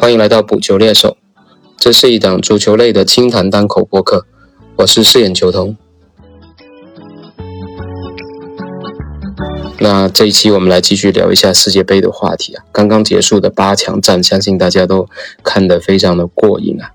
欢迎来到补球猎手，这是一档足球类的轻谈单口播客，我是饰演球童。那这一期我们来继续聊一下世界杯的话题啊，刚刚结束的八强战，相信大家都看得非常的过瘾啊，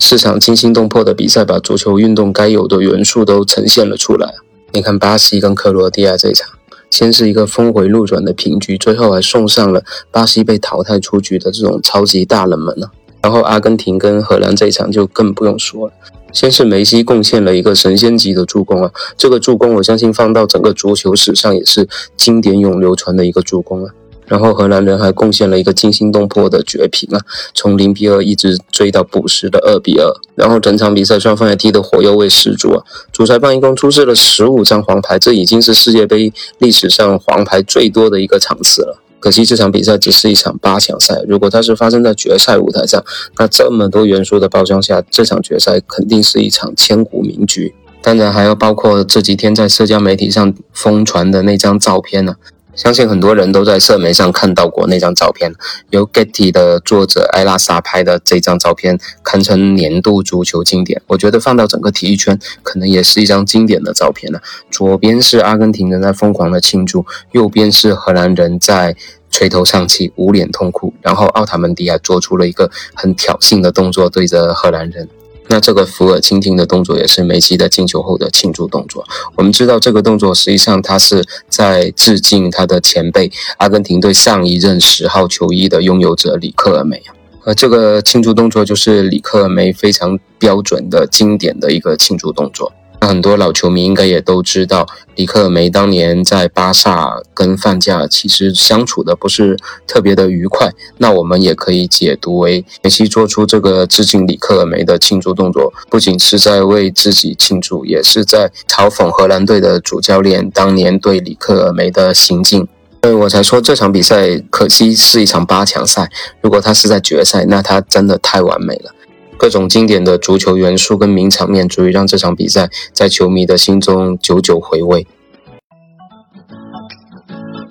四场惊心动魄的比赛，把足球运动该有的元素都呈现了出来。你看巴西跟克罗地亚这一场。先是一个峰回路转的平局，最后还送上了巴西被淘汰出局的这种超级大冷门呢。然后阿根廷跟荷兰这一场就更不用说了。先是梅西贡献了一个神仙级的助攻啊，这个助攻我相信放到整个足球史上也是经典永流传的一个助攻啊。然后荷兰人还贡献了一个惊心动魄的绝平啊，从零比二一直追到补时的二比二。然后整场比赛双方也踢得火药味十足啊，主裁判一共出示了十五张黄牌，这已经是世界杯历史上黄牌最多的一个场次了。可惜这场比赛只是一场八强赛，如果它是发生在决赛舞台上，那这么多元素的包装下，这场决赛肯定是一场千古名局。当然还要包括这几天在社交媒体上疯传的那张照片呢。相信很多人都在社媒上看到过那张照片，由 Getty 的作者艾拉萨拍的这张照片，堪称年度足球经典。我觉得放到整个体育圈，可能也是一张经典的照片了。左边是阿根廷人在疯狂的庆祝，右边是荷兰人在垂头丧气、捂脸痛哭，然后奥塔门迪亚做出了一个很挑衅的动作，对着荷兰人。那这个俯耳倾听的动作也是梅西的进球后的庆祝动作。我们知道这个动作实际上他是在致敬他的前辈阿根廷队上一任十号球衣的拥有者里克尔梅呃这个庆祝动作就是里克尔梅非常标准的经典的一个庆祝动作。很多老球迷应该也都知道，里克尔梅当年在巴萨跟范加尔其实相处的不是特别的愉快。那我们也可以解读为，梅西做出这个致敬里克尔梅的庆祝动作，不仅是在为自己庆祝，也是在嘲讽荷兰队的主教练当年对里克尔梅的行径。所以我才说这场比赛可惜是一场八强赛，如果他是在决赛，那他真的太完美了。各种经典的足球元素跟名场面，足以让这场比赛在球迷的心中久久回味。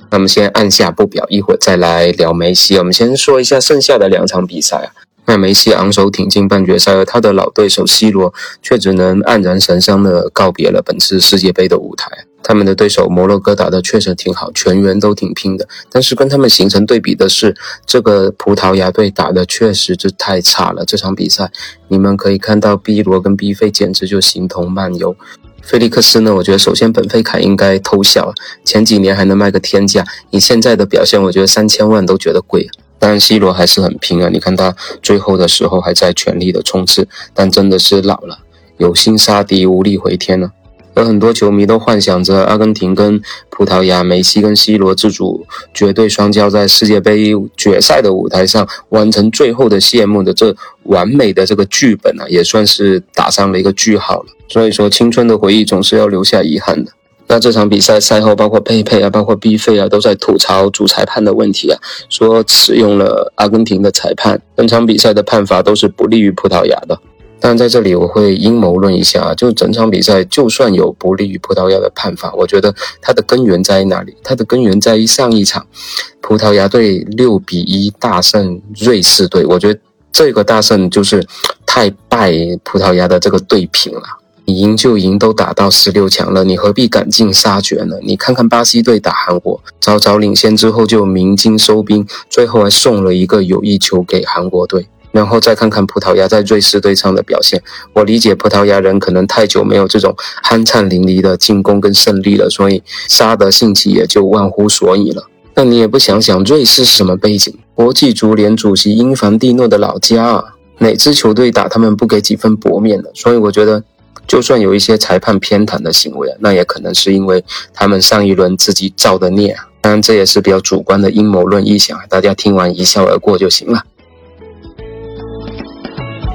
那么先按下不表，一会儿再来聊梅西。我们先说一下剩下的两场比赛啊。那梅西昂首挺进半决赛，而他的老对手 C 罗却只能黯然神伤的告别了本次世界杯的舞台。他们的对手摩洛哥打的确实挺好，全员都挺拼的。但是跟他们形成对比的是，这个葡萄牙队打的确实是太差了。这场比赛你们可以看到，B 罗跟 B 费简直就形同漫游。菲利克斯呢，我觉得首先本菲卡应该偷笑，前几年还能卖个天价，你现在的表现，我觉得三千万都觉得贵。当然，C 罗还是很拼啊，你看他最后的时候还在全力的冲刺，但真的是老了，有心杀敌，无力回天了。而很多球迷都幻想着阿根廷跟葡萄牙，梅西跟 C 罗自主绝对双骄，在世界杯决赛的舞台上完成最后的谢幕的这完美的这个剧本啊，也算是打上了一个句号了。所以说，青春的回忆总是要留下遗憾的。那这场比赛赛后，包括佩佩啊，包括 B 费啊，都在吐槽主裁判的问题啊，说使用了阿根廷的裁判，本场比赛的判罚都是不利于葡萄牙的。但在这里我会阴谋论一下啊，就整场比赛就算有不利于葡萄牙的判罚，我觉得它的根源在哪里？它的根源在于上一场葡萄牙队六比一大胜瑞士队，我觉得这个大胜就是太败葡萄牙的这个队平了。你赢就赢，都打到十六强了，你何必赶尽杀绝呢？你看看巴西队打韩国，早早领先之后就鸣金收兵，最后还送了一个友谊球给韩国队。然后再看看葡萄牙在瑞士队上的表现，我理解葡萄牙人可能太久没有这种酣畅淋漓的进攻跟胜利了，所以杀得兴起也就忘乎所以了。那你也不想想，瑞士是什么背景？国际足联主席英凡蒂诺的老家啊，哪支球队打他们不给几分薄面的？所以我觉得，就算有一些裁判偏袒的行为，那也可能是因为他们上一轮自己造的孽啊。当然，这也是比较主观的阴谋论臆想，大家听完一笑而过就行了。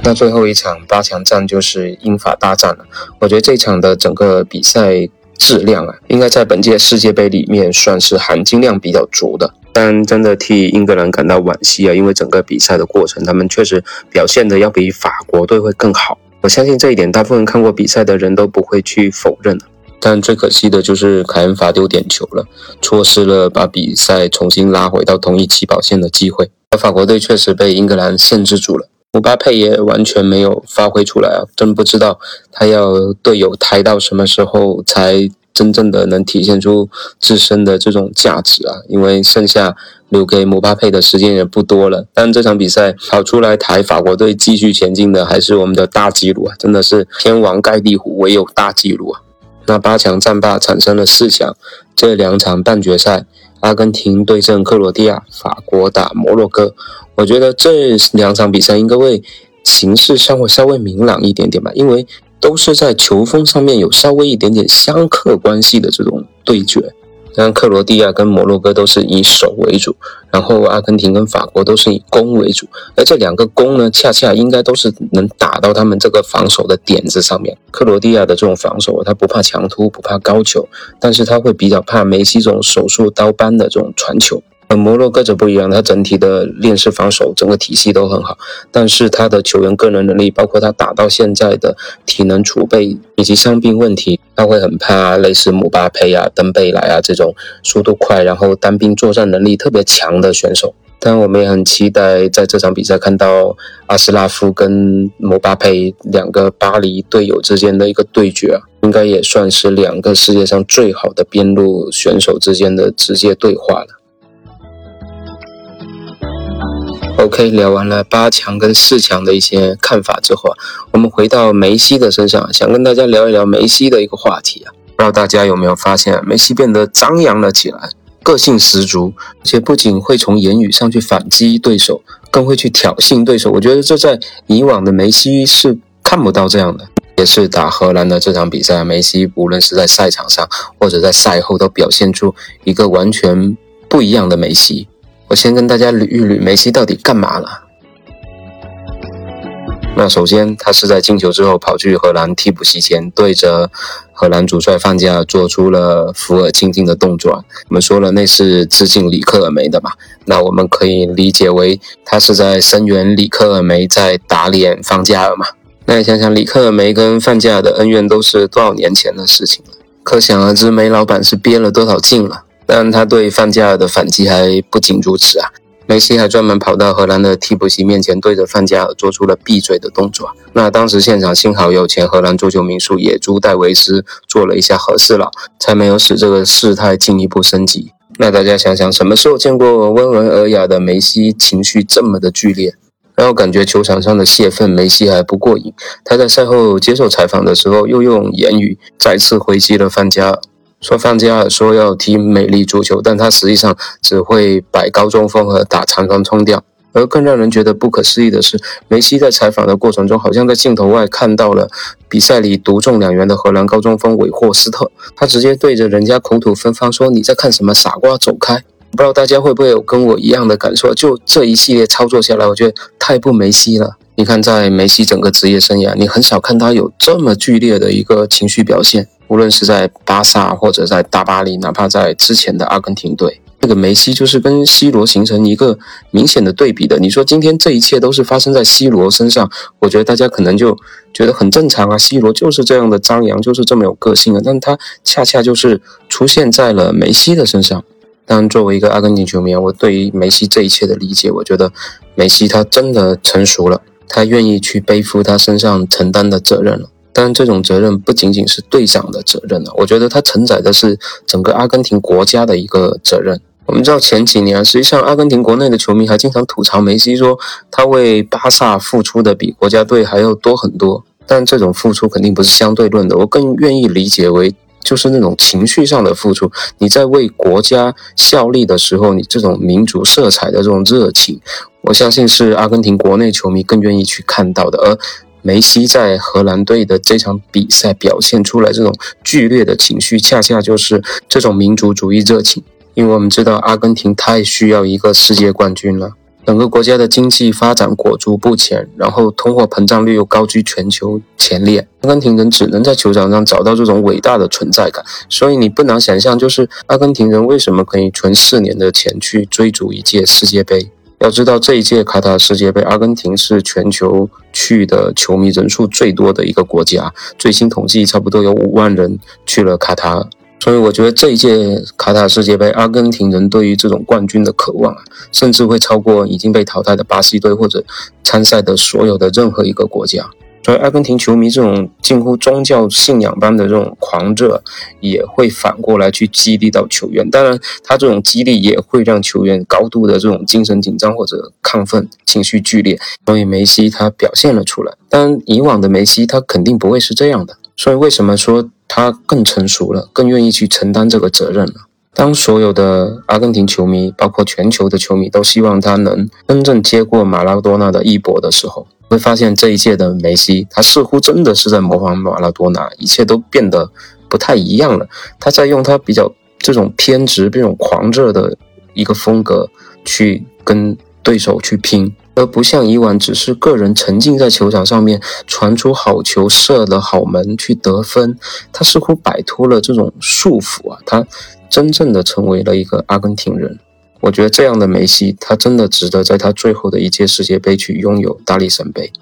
那最后一场八强战就是英法大战了。我觉得这场的整个比赛质量啊，应该在本届世界杯里面算是含金量比较足的。但真的替英格兰感到惋惜啊，因为整个比赛的过程，他们确实表现的要比法国队会更好。我相信这一点，大部分看过比赛的人都不会去否认但最可惜的就是凯恩罚丢点球了，错失了把比赛重新拉回到同一起跑线的机会。而法国队确实被英格兰限制住了，姆巴佩也完全没有发挥出来啊！真不知道他要队友抬到什么时候才真正的能体现出自身的这种价值啊！因为剩下留给姆巴佩的时间也不多了。但这场比赛跑出来抬法国队继续前进的还是我们的大纪录啊！真的是天王盖地虎，唯有大纪录啊！那八强战罢产生了四强，这两场半决赛，阿根廷对阵克罗地亚，法国打摩洛哥。我觉得这两场比赛应该会形势上会稍微明朗一点点吧，因为都是在球风上面有稍微一点点相克关系的这种对决。像克罗地亚跟摩洛哥都是以守为主，然后阿根廷跟法国都是以攻为主，而这两个攻呢，恰恰应该都是能打到他们这个防守的点子上面。克罗地亚的这种防守，他不怕强突，不怕高球，但是他会比较怕梅西这种手术刀般的这种传球。摩洛哥则不一样，他整体的链式防守整个体系都很好，但是他的球员个人能力，包括他打到现在的体能储备以及伤病问题，他会很怕类似姆巴佩啊、登贝莱啊这种速度快，然后单兵作战能力特别强的选手。但我们也很期待在这场比赛看到阿斯拉夫跟姆巴佩两个巴黎队友之间的一个对决啊，应该也算是两个世界上最好的边路选手之间的直接对话了。OK，聊完了八强跟四强的一些看法之后啊，我们回到梅西的身上，想跟大家聊一聊梅西的一个话题啊。不知道大家有没有发现，梅西变得张扬了起来，个性十足，而且不仅会从言语上去反击对手，更会去挑衅对手。我觉得这在以往的梅西是看不到这样的。也是打荷兰的这场比赛，梅西无论是在赛场上或者在赛后，都表现出一个完全不一样的梅西。我先跟大家捋一捋梅西到底干嘛了。那首先，他是在进球之后跑去荷兰替补席前，对着荷兰主帅范加尔做出了扶耳倾听的动作。我们说了，那是致敬里克尔梅的嘛？那我们可以理解为他是在声援里克尔梅在打脸范加尔嘛？那你想想，里克尔梅跟范加尔的恩怨都是多少年前的事情了？可想而知，梅老板是憋了多少劲了。但他对范加尔的反击还不仅如此啊！梅西还专门跑到荷兰的替补席面前，对着范加尔做出了闭嘴的动作。那当时现场幸好有前荷兰足球名宿野猪戴维斯做了一下和事佬，才没有使这个事态进一步升级。那大家想想，什么时候见过温文尔雅的梅西情绪这么的剧烈？然后感觉球场上的泄愤，梅西还不过瘾。他在赛后接受采访的时候，又用言语再次回击了范加尔。说范加尔说要踢美丽足球，但他实际上只会摆高中锋和打长传冲吊。而更让人觉得不可思议的是，梅西在采访的过程中，好像在镜头外看到了比赛里独中两元的荷兰高中锋韦霍斯特，他直接对着人家口吐芬芳说：“你在看什么？傻瓜，走开！”不知道大家会不会有跟我一样的感受？就这一系列操作下来，我觉得太不梅西了。你看，在梅西整个职业生涯，你很少看他有这么剧烈的一个情绪表现。无论是在巴萨或者在大巴黎，哪怕在之前的阿根廷队，这个梅西就是跟 C 罗形成一个明显的对比的。你说今天这一切都是发生在 C 罗身上，我觉得大家可能就觉得很正常啊。C 罗就是这样的张扬，就是这么有个性啊。但他恰恰就是出现在了梅西的身上。当然，作为一个阿根廷球迷，我对于梅西这一切的理解，我觉得梅西他真的成熟了。他愿意去背负他身上承担的责任了，但这种责任不仅仅是队长的责任了，我觉得他承载的是整个阿根廷国家的一个责任。我们知道前几年，实际上阿根廷国内的球迷还经常吐槽梅西，说他为巴萨付出的比国家队还要多很多，但这种付出肯定不是相对论的，我更愿意理解为。就是那种情绪上的付出，你在为国家效力的时候，你这种民族色彩的这种热情，我相信是阿根廷国内球迷更愿意去看到的。而梅西在荷兰队的这场比赛表现出来这种剧烈的情绪，恰恰就是这种民族主义热情。因为我们知道，阿根廷太需要一个世界冠军了。整个国家的经济发展裹足不前，然后通货膨胀率又高居全球前列，阿根廷人只能在球场上找到这种伟大的存在感。所以你不难想象，就是阿根廷人为什么可以存四年的钱去追逐一届世界杯。要知道，这一届卡塔尔世界杯，阿根廷是全球去的球迷人数最多的一个国家，最新统计差不多有五万人去了卡塔尔。所以我觉得这一届卡塔尔世界杯，阿根廷人对于这种冠军的渴望啊，甚至会超过已经被淘汰的巴西队或者参赛的所有的任何一个国家。所以，阿根廷球迷这种近乎宗教信仰般的这种狂热，也会反过来去激励到球员。当然，他这种激励也会让球员高度的这种精神紧张或者亢奋、情绪剧烈。所以，梅西他表现了出来。但以往的梅西，他肯定不会是这样的。所以，为什么说他更成熟了，更愿意去承担这个责任了？当所有的阿根廷球迷，包括全球的球迷，都希望他能真正接过马拉多纳的衣钵的时候。会发现这一届的梅西，他似乎真的是在模仿马拉多纳，一切都变得不太一样了。他在用他比较这种偏执、这种狂热的一个风格去跟对手去拼，而不像以往只是个人沉浸在球场上面传出好球、射了好门去得分。他似乎摆脱了这种束缚啊，他真正的成为了一个阿根廷人。我觉得这样的梅西，他真的值得在他最后的一届世界杯去拥有大力神杯。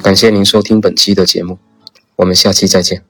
感谢您收听本期的节目，我们下期再见。